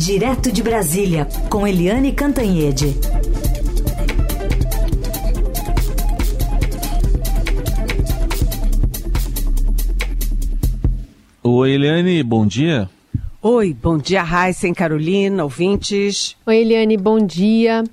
Direto de Brasília, com Eliane Cantanhede. Oi, Eliane, bom dia. Oi, bom dia, Raíssa Carolina, ouvintes. Oi, Eliane, bom dia.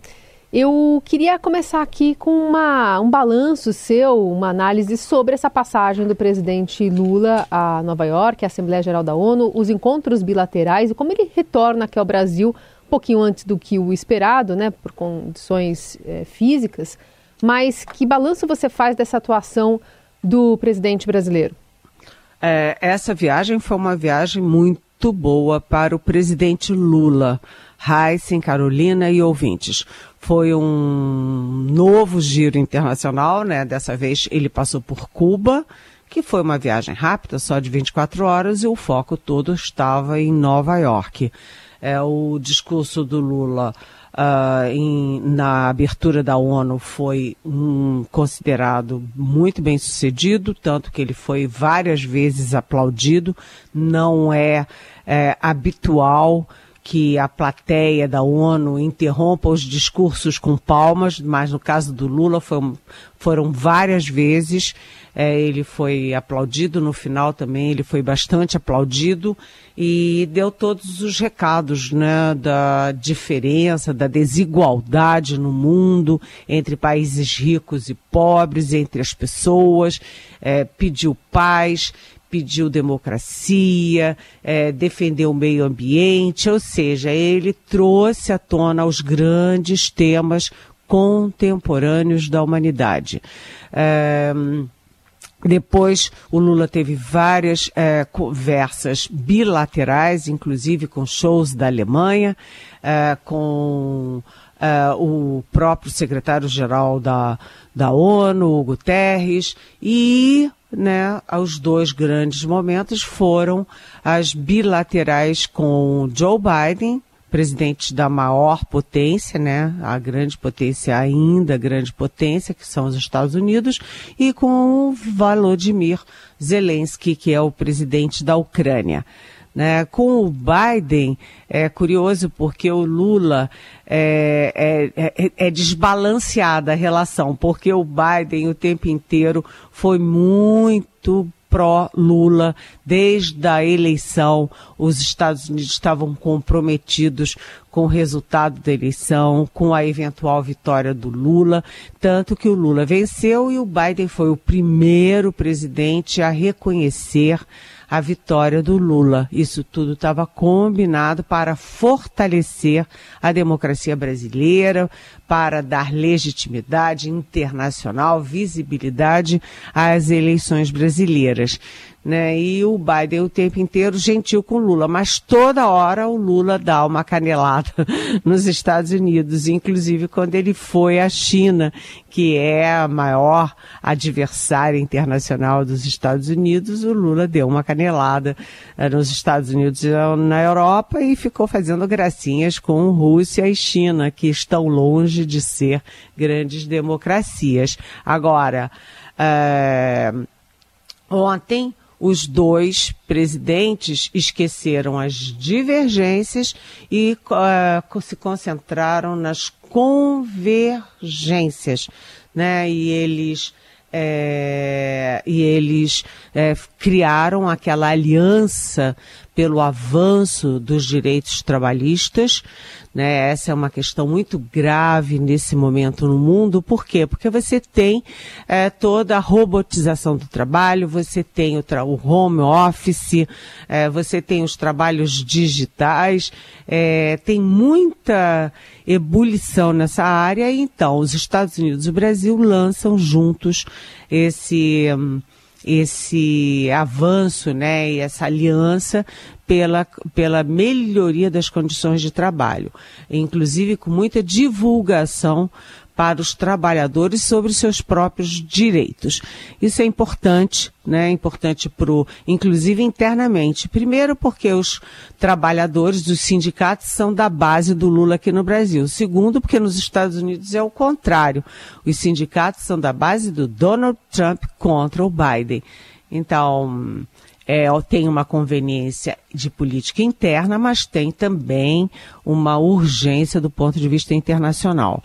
Eu queria começar aqui com uma, um balanço seu, uma análise sobre essa passagem do presidente Lula a Nova York, a Assembleia Geral da ONU, os encontros bilaterais e como ele retorna aqui ao Brasil um pouquinho antes do que o esperado, né, por condições é, físicas. Mas que balanço você faz dessa atuação do presidente brasileiro? É, essa viagem foi uma viagem muito boa para o presidente Lula. Heisen, Carolina e ouvintes. Foi um novo giro internacional, né? Dessa vez ele passou por Cuba, que foi uma viagem rápida, só de 24 horas, e o foco todo estava em Nova York. É, o discurso do Lula uh, em, na abertura da ONU foi um, considerado muito bem sucedido, tanto que ele foi várias vezes aplaudido. Não é, é habitual que a plateia da ONU interrompa os discursos com palmas, mas no caso do Lula foi, foram várias vezes. É, ele foi aplaudido no final também, ele foi bastante aplaudido e deu todos os recados né, da diferença, da desigualdade no mundo entre países ricos e pobres, entre as pessoas, é, pediu paz, pediu democracia, é, defendeu o meio ambiente, ou seja, ele trouxe à tona os grandes temas contemporâneos da humanidade. É, depois, o Lula teve várias é, conversas bilaterais, inclusive com shows da Alemanha, é, com é, o próprio secretário-geral da, da ONU, o Guterres, e né, os dois grandes momentos foram as bilaterais com Joe Biden, presidente da maior potência, né, a grande potência ainda, grande potência, que são os Estados Unidos, e com Volodymyr Zelensky, que é o presidente da Ucrânia. Né? Com o Biden, é curioso porque o Lula é, é, é, é, desbalanceada a relação, porque o Biden o tempo inteiro foi muito pró-Lula. Desde a eleição, os Estados Unidos estavam comprometidos com o resultado da eleição, com a eventual vitória do Lula, tanto que o Lula venceu e o Biden foi o primeiro presidente a reconhecer a vitória do Lula. Isso tudo estava combinado para fortalecer a democracia brasileira, para dar legitimidade internacional, visibilidade às eleições brasileiras né? E o Biden o tempo inteiro gentil com Lula, mas toda hora o Lula dá uma canelada nos Estados Unidos, inclusive quando ele foi à China, que é a maior adversária internacional dos Estados Unidos, o Lula deu uma canelada eh, nos Estados Unidos e na Europa e ficou fazendo gracinhas com Rússia e China, que estão longe de ser grandes democracias. Agora, é, ontem os dois presidentes esqueceram as divergências e uh, se concentraram nas convergências, né? E eles é, e eles é, criaram aquela aliança pelo avanço dos direitos trabalhistas, né? Essa é uma questão muito grave nesse momento no mundo. Por quê? Porque você tem é, toda a robotização do trabalho, você tem o, o home office, é, você tem os trabalhos digitais, é, tem muita ebulição nessa área. Então, os Estados Unidos e o Brasil lançam juntos esse. Hum, esse avanço, né, e essa aliança pela, pela melhoria das condições de trabalho, inclusive com muita divulgação para os trabalhadores sobre seus próprios direitos. Isso é importante, né? Importante pro, inclusive internamente. Primeiro, porque os trabalhadores dos sindicatos são da base do Lula aqui no Brasil. Segundo, porque nos Estados Unidos é o contrário. Os sindicatos são da base do Donald Trump contra o Biden. Então, é, tem uma conveniência de política interna, mas tem também uma urgência do ponto de vista internacional.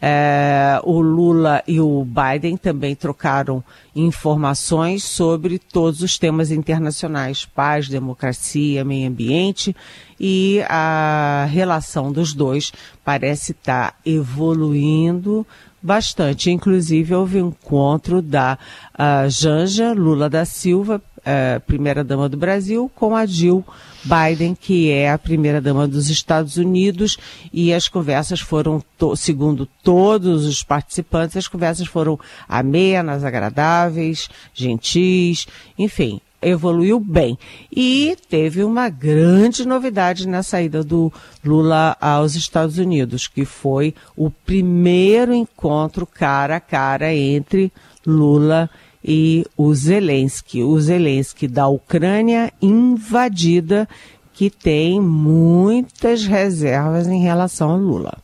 É, o Lula e o Biden também trocaram informações sobre todos os temas internacionais, paz, democracia, meio ambiente, e a relação dos dois parece estar evoluindo bastante. Inclusive, houve um encontro da uh, Janja Lula da Silva, uh, primeira-dama do Brasil, com a Jill Biden, que é a primeira-dama dos Estados Unidos, e as conversas foram, to segundo todos os participantes, as conversas foram amenas, agradáveis, gentis, enfim, evoluiu bem. E teve uma grande novidade na saída do Lula aos Estados Unidos, que foi o primeiro encontro cara a cara entre Lula e e o Zelensky. O Zelensky da Ucrânia invadida, que tem muitas reservas em relação ao Lula.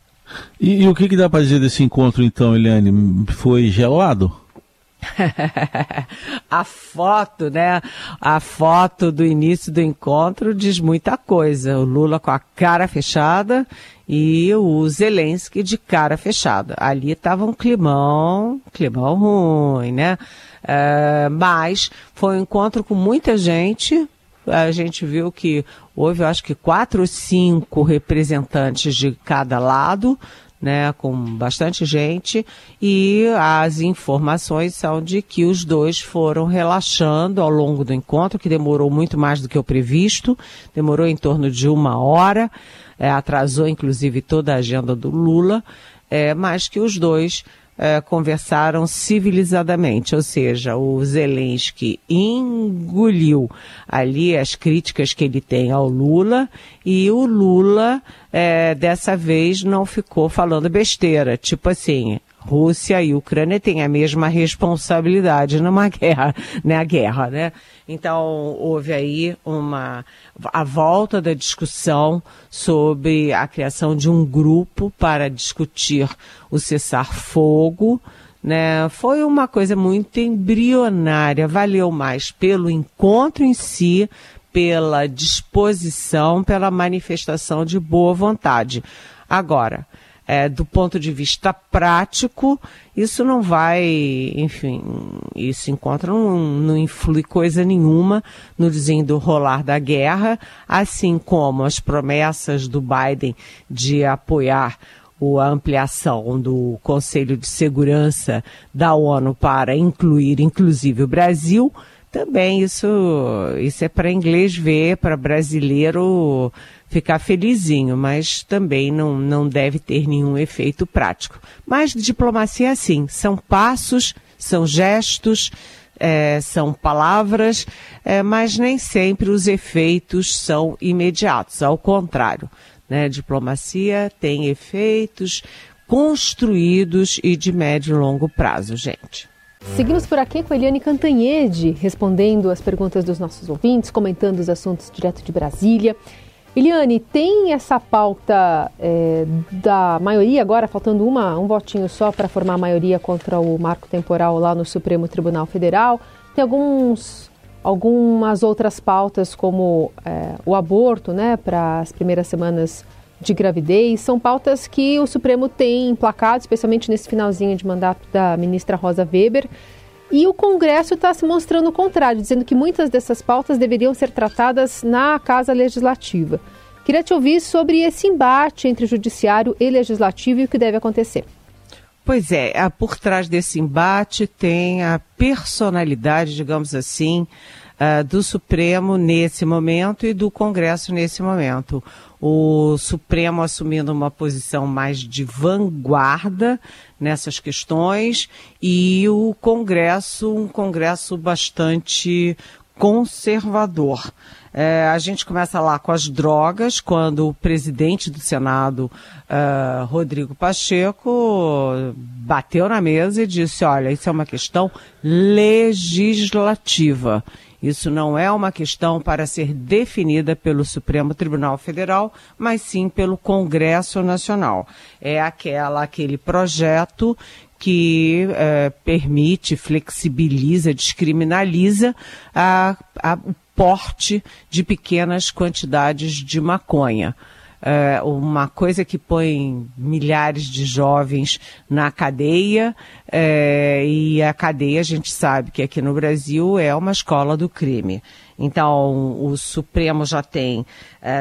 E, e o que, que dá para dizer desse encontro, então, Eliane? Foi gelado? a foto, né? A foto do início do encontro diz muita coisa. O Lula com a cara fechada e o Zelensky de cara fechada. Ali estava um climão, climão ruim, né? Uh, mas foi um encontro com muita gente. A gente viu que houve, acho que quatro ou cinco representantes de cada lado, né, com bastante gente, e as informações são de que os dois foram relaxando ao longo do encontro, que demorou muito mais do que o previsto, demorou em torno de uma hora, é, atrasou inclusive toda a agenda do Lula, é, mas que os dois é, conversaram civilizadamente, ou seja, o Zelensky engoliu ali as críticas que ele tem ao Lula e o Lula é, dessa vez não ficou falando besteira, tipo assim, Rússia e Ucrânia têm a mesma responsabilidade numa guerra, né, guerra, né? Então, houve aí uma a volta da discussão sobre a criação de um grupo para discutir o cessar-fogo, né? Foi uma coisa muito embrionária, valeu mais pelo encontro em si, pela disposição, pela manifestação de boa vontade. Agora, é, do ponto de vista prático, isso não vai, enfim, isso encontra não, não influi coisa nenhuma no desenrolar da guerra, assim como as promessas do Biden de apoiar a ampliação do Conselho de Segurança da ONU para incluir, inclusive, o Brasil, também isso, isso é para inglês ver, para brasileiro ficar felizinho, mas também não, não deve ter nenhum efeito prático. Mas diplomacia assim, são passos, são gestos, é, são palavras, é, mas nem sempre os efeitos são imediatos, ao contrário. Né? Diplomacia tem efeitos construídos e de médio e longo prazo, gente. Seguimos por aqui com a Eliane Cantanhede, respondendo as perguntas dos nossos ouvintes, comentando os assuntos direto de Brasília. Eliane, tem essa pauta é, da maioria agora, faltando uma, um votinho só para formar a maioria contra o marco temporal lá no Supremo Tribunal Federal. Tem alguns, algumas outras pautas, como é, o aborto, né, para as primeiras semanas de gravidez. São pautas que o Supremo tem emplacado, especialmente nesse finalzinho de mandato da ministra Rosa Weber. E o Congresso está se mostrando o contrário, dizendo que muitas dessas pautas deveriam ser tratadas na Casa Legislativa. Queria te ouvir sobre esse embate entre Judiciário e Legislativo e o que deve acontecer. Pois é, por trás desse embate tem a personalidade, digamos assim, uh, do Supremo nesse momento e do Congresso nesse momento. O Supremo assumindo uma posição mais de vanguarda nessas questões e o Congresso, um Congresso bastante conservador. É, a gente começa lá com as drogas, quando o presidente do Senado, uh, Rodrigo Pacheco, bateu na mesa e disse: olha, isso é uma questão legislativa. Isso não é uma questão para ser definida pelo Supremo Tribunal Federal, mas sim pelo Congresso Nacional. É aquela, aquele projeto que é, permite, flexibiliza, descriminaliza a, a, porte de pequenas quantidades de maconha. É uma coisa que põe milhares de jovens na cadeia, é, e a cadeia a gente sabe que aqui no Brasil é uma escola do crime. Então, o Supremo já tem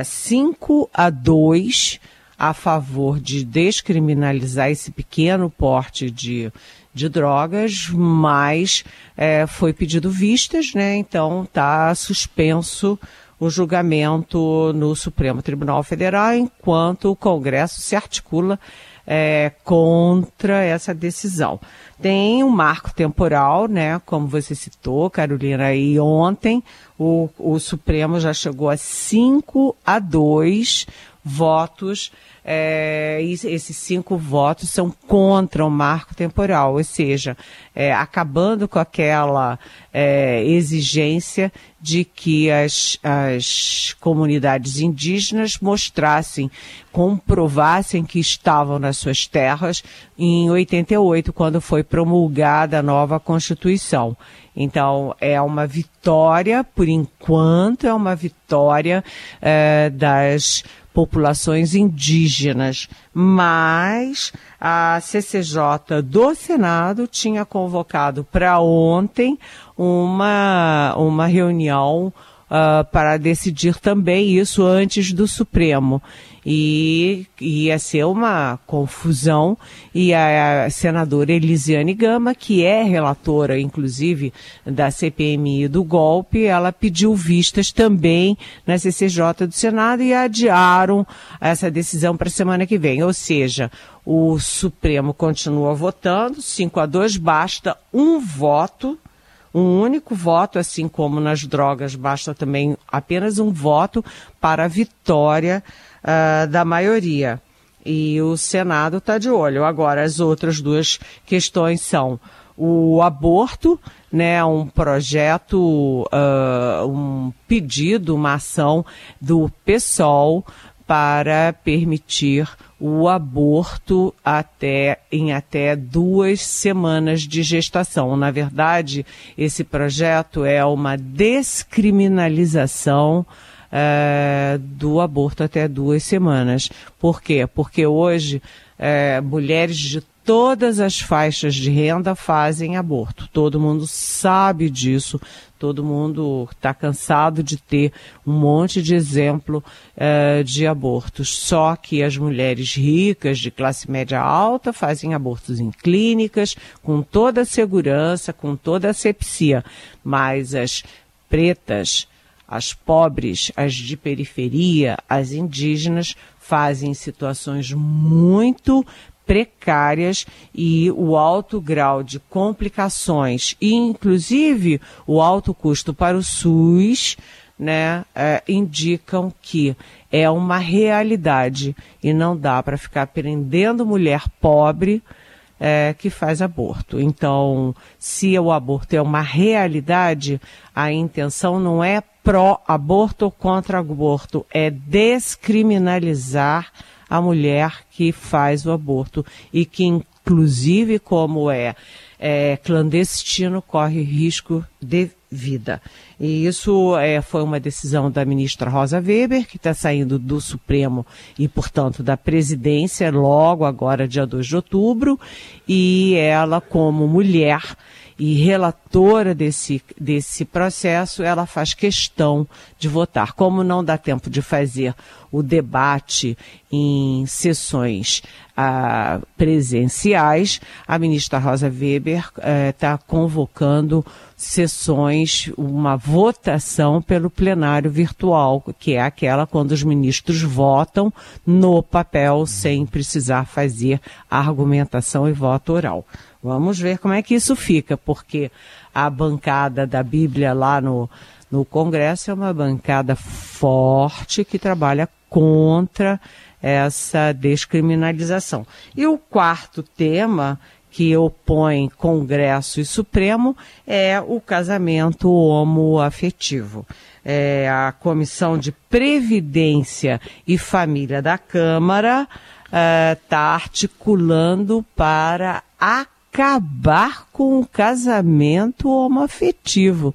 5 é, a 2 a favor de descriminalizar esse pequeno porte de, de drogas, mas é, foi pedido vistas, né? Então está suspenso o julgamento no Supremo Tribunal Federal, enquanto o Congresso se articula é, contra essa decisão. Tem um marco temporal, né? Como você citou, Carolina, e ontem o, o Supremo já chegou a 5 a 2 votos é, esses cinco votos são contra o marco temporal, ou seja, é, acabando com aquela é, exigência de que as, as comunidades indígenas mostrassem, comprovassem que estavam nas suas terras em 88, quando foi promulgada a nova Constituição. Então, é uma vitória, por enquanto, é uma vitória é, das populações indígenas, mas a CCJ do Senado tinha convocado para ontem uma, uma reunião uh, para decidir também isso antes do Supremo e ia ser uma confusão e a, senadora Elisiane Gama, que é relatora, inclusive, da CPMI do golpe, ela pediu vistas também na CCJ do Senado e adiaram essa decisão para a semana que vem. Ou seja, o Supremo continua votando, 5 a 2, basta um voto um único voto, assim como nas drogas, basta também apenas um voto para a vitória uh, da maioria. E o Senado está de olho. Agora, as outras duas questões são o aborto, né, um projeto, uh, um pedido, uma ação do PSOL para permitir o aborto até em até duas semanas de gestação. Na verdade, esse projeto é uma descriminalização é, do aborto até duas semanas. Por quê? Porque hoje é, mulheres de todas as faixas de renda fazem aborto. Todo mundo sabe disso. Todo mundo está cansado de ter um monte de exemplo é, de abortos. Só que as mulheres ricas, de classe média alta, fazem abortos em clínicas, com toda a segurança, com toda a asepsia. Mas as pretas, as pobres, as de periferia, as indígenas fazem situações muito precárias e o alto grau de complicações, e inclusive o alto custo para o SUS, né, é, indicam que é uma realidade e não dá para ficar prendendo mulher pobre é, que faz aborto. Então, se o aborto é uma realidade, a intenção não é pró-aborto ou contra-aborto, é descriminalizar a mulher que faz o aborto e que, inclusive, como é, é clandestino, corre risco de vida. E isso é, foi uma decisão da ministra Rosa Weber, que está saindo do Supremo e, portanto, da presidência, logo agora, dia 2 de outubro, e ela, como mulher, e relatora desse, desse processo, ela faz questão de votar. Como não dá tempo de fazer o debate em sessões ah, presenciais, a ministra Rosa Weber está eh, convocando sessões, uma votação pelo plenário virtual, que é aquela quando os ministros votam no papel sem precisar fazer argumentação e voto oral. Vamos ver como é que isso fica, porque a bancada da Bíblia lá no, no Congresso é uma bancada forte que trabalha contra essa descriminalização. E o quarto tema que opõe Congresso e Supremo é o casamento homoafetivo. É, a Comissão de Previdência e Família da Câmara está uh, articulando para a acabar com o casamento homoafetivo.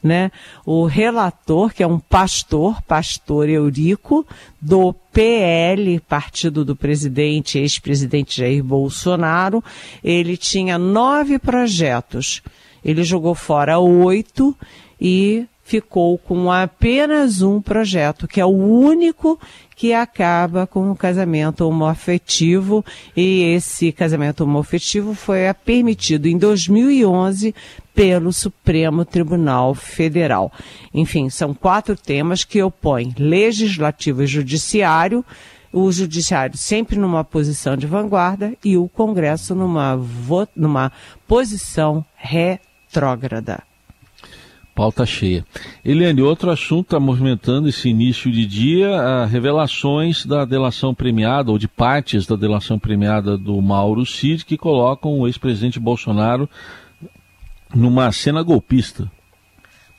né, o relator, que é um pastor, pastor Eurico, do PL, partido do presidente, ex-presidente Jair Bolsonaro, ele tinha nove projetos. Ele jogou fora oito e ficou com apenas um projeto, que é o único que acaba com o casamento homoafetivo. E esse casamento homoafetivo foi permitido em 2011 pelo Supremo Tribunal Federal. Enfim, são quatro temas que opõem legislativo e judiciário, o judiciário sempre numa posição de vanguarda e o Congresso numa, numa posição retrógrada pauta cheia. Eliane, outro assunto está movimentando esse início de dia, revelações da delação premiada, ou de partes da delação premiada do Mauro Cid, que colocam o ex-presidente Bolsonaro numa cena golpista.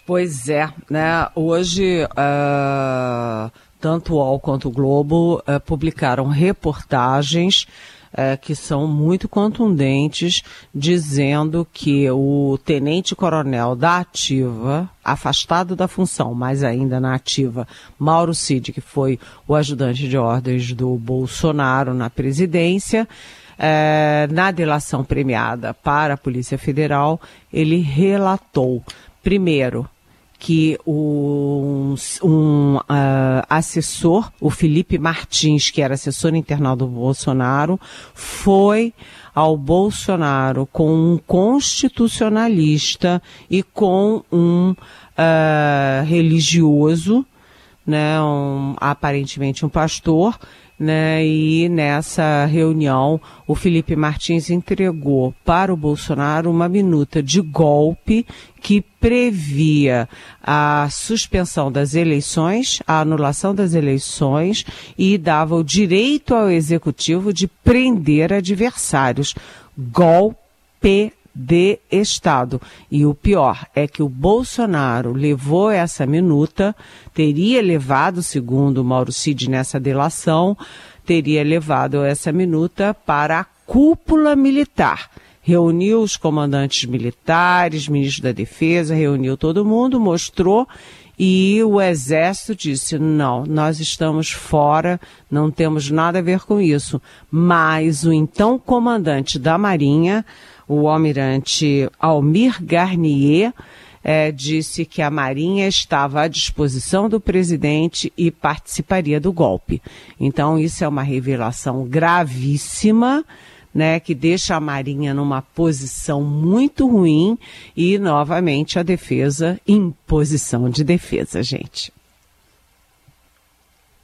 Pois é, né? Hoje, uh, tanto o UOL quanto o Globo uh, publicaram reportagens é, que são muito contundentes, dizendo que o tenente-coronel da Ativa, afastado da função, mas ainda na Ativa, Mauro Cid, que foi o ajudante de ordens do Bolsonaro na presidência, é, na delação premiada para a Polícia Federal, ele relatou, primeiro, que um, um uh, assessor, o Felipe Martins, que era assessor internal do Bolsonaro, foi ao Bolsonaro com um constitucionalista e com um uh, religioso, né, um, aparentemente um pastor, né? E nessa reunião, o Felipe Martins entregou para o Bolsonaro uma minuta de golpe que previa a suspensão das eleições, a anulação das eleições e dava o direito ao executivo de prender adversários. Golpe de Estado. E o pior é que o Bolsonaro levou essa minuta, teria levado, segundo Mauro Cid nessa delação, teria levado essa minuta para a cúpula militar. Reuniu os comandantes militares, ministro da Defesa, reuniu todo mundo, mostrou e o Exército disse: não, nós estamos fora, não temos nada a ver com isso. Mas o então comandante da Marinha, o almirante Almir Garnier é, disse que a Marinha estava à disposição do presidente e participaria do golpe. Então, isso é uma revelação gravíssima. Né, que deixa a Marinha numa posição muito ruim e, novamente, a defesa em posição de defesa, gente.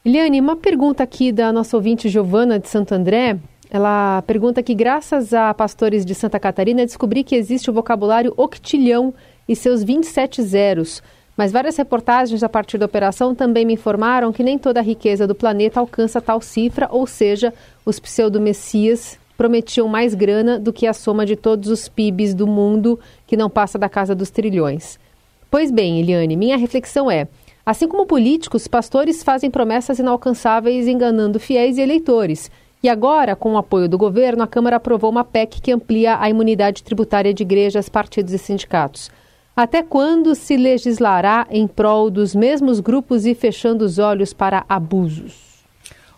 Eliane, uma pergunta aqui da nossa ouvinte Giovana de Santo André. Ela pergunta que, graças a pastores de Santa Catarina, descobri que existe o vocabulário octilhão e seus 27 zeros. Mas várias reportagens a partir da operação também me informaram que nem toda a riqueza do planeta alcança tal cifra, ou seja, os pseudo-messias prometiam mais grana do que a soma de todos os PIBs do mundo, que não passa da casa dos trilhões. Pois bem, Eliane, minha reflexão é: assim como políticos, pastores fazem promessas inalcançáveis enganando fiéis e eleitores. E agora, com o apoio do governo, a Câmara aprovou uma PEC que amplia a imunidade tributária de igrejas, partidos e sindicatos. Até quando se legislará em prol dos mesmos grupos e fechando os olhos para abusos?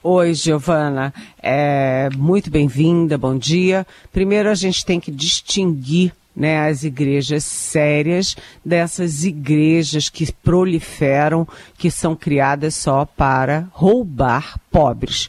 Oi, Giovana. É, muito bem-vinda, bom dia. Primeiro, a gente tem que distinguir né, as igrejas sérias dessas igrejas que proliferam, que são criadas só para roubar pobres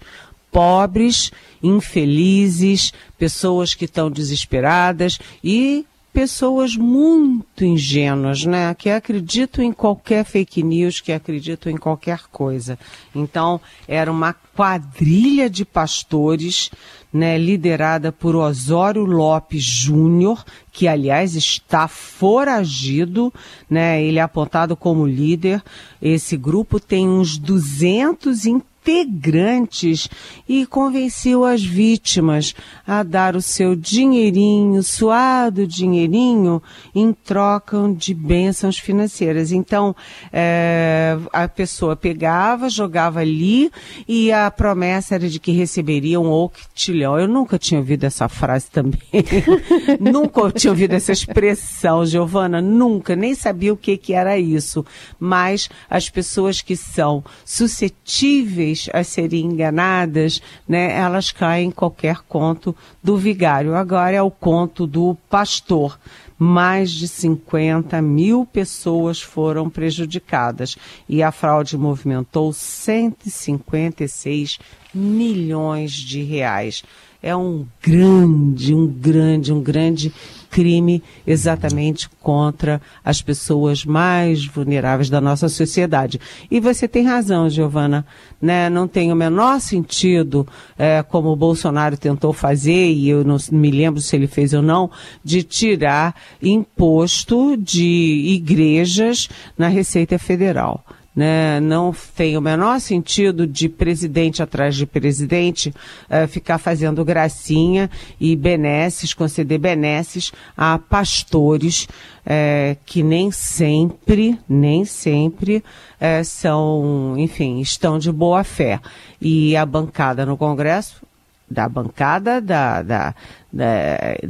pobres, infelizes, pessoas que estão desesperadas e pessoas muito ingênuas, né? Que acreditam em qualquer fake news, que acreditam em qualquer coisa. Então, era uma quadrilha de pastores, né, liderada por Osório Lopes Júnior, que aliás está foragido, né? Ele é apontado como líder. Esse grupo tem uns 200 integrantes e convenciam as vítimas a dar o seu dinheirinho, suado dinheirinho, em troca de bênçãos financeiras. Então, é, a pessoa pegava, jogava ali e a promessa era de que receberia um octilhão. Eu nunca tinha ouvido essa frase também. nunca tinha ouvido essa expressão, Giovana, nunca, nem sabia o que, que era isso. Mas as pessoas que são suscetíveis a serem enganadas, né, elas caem em qualquer conto do vigário. Agora é o conto do pastor mais de 50 mil pessoas foram prejudicadas e a fraude movimentou 156 milhões de reais é um grande, um grande, um grande crime exatamente contra as pessoas mais vulneráveis da nossa sociedade. E você tem razão, Giovana, né? Não tem o menor sentido, é, como o Bolsonaro tentou fazer, e eu não me lembro se ele fez ou não, de tirar imposto de igrejas na Receita Federal né? Não tem o menor sentido de presidente atrás de presidente uh, ficar fazendo gracinha e benesses, conceder benesses a pastores uh, que nem sempre, nem sempre uh, são, enfim, estão de boa fé. E a bancada no Congresso da bancada da, da, da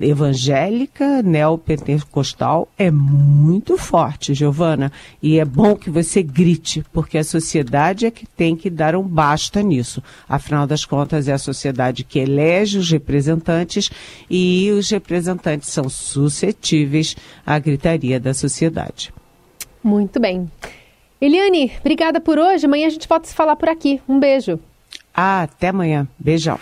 evangélica neopentecostal é muito forte, Giovana. E é bom que você grite, porque a sociedade é que tem que dar um basta nisso. Afinal das contas, é a sociedade que elege os representantes e os representantes são suscetíveis à gritaria da sociedade. Muito bem. Eliane, obrigada por hoje. Amanhã a gente volta a se falar por aqui. Um beijo. Ah, até amanhã. Beijão.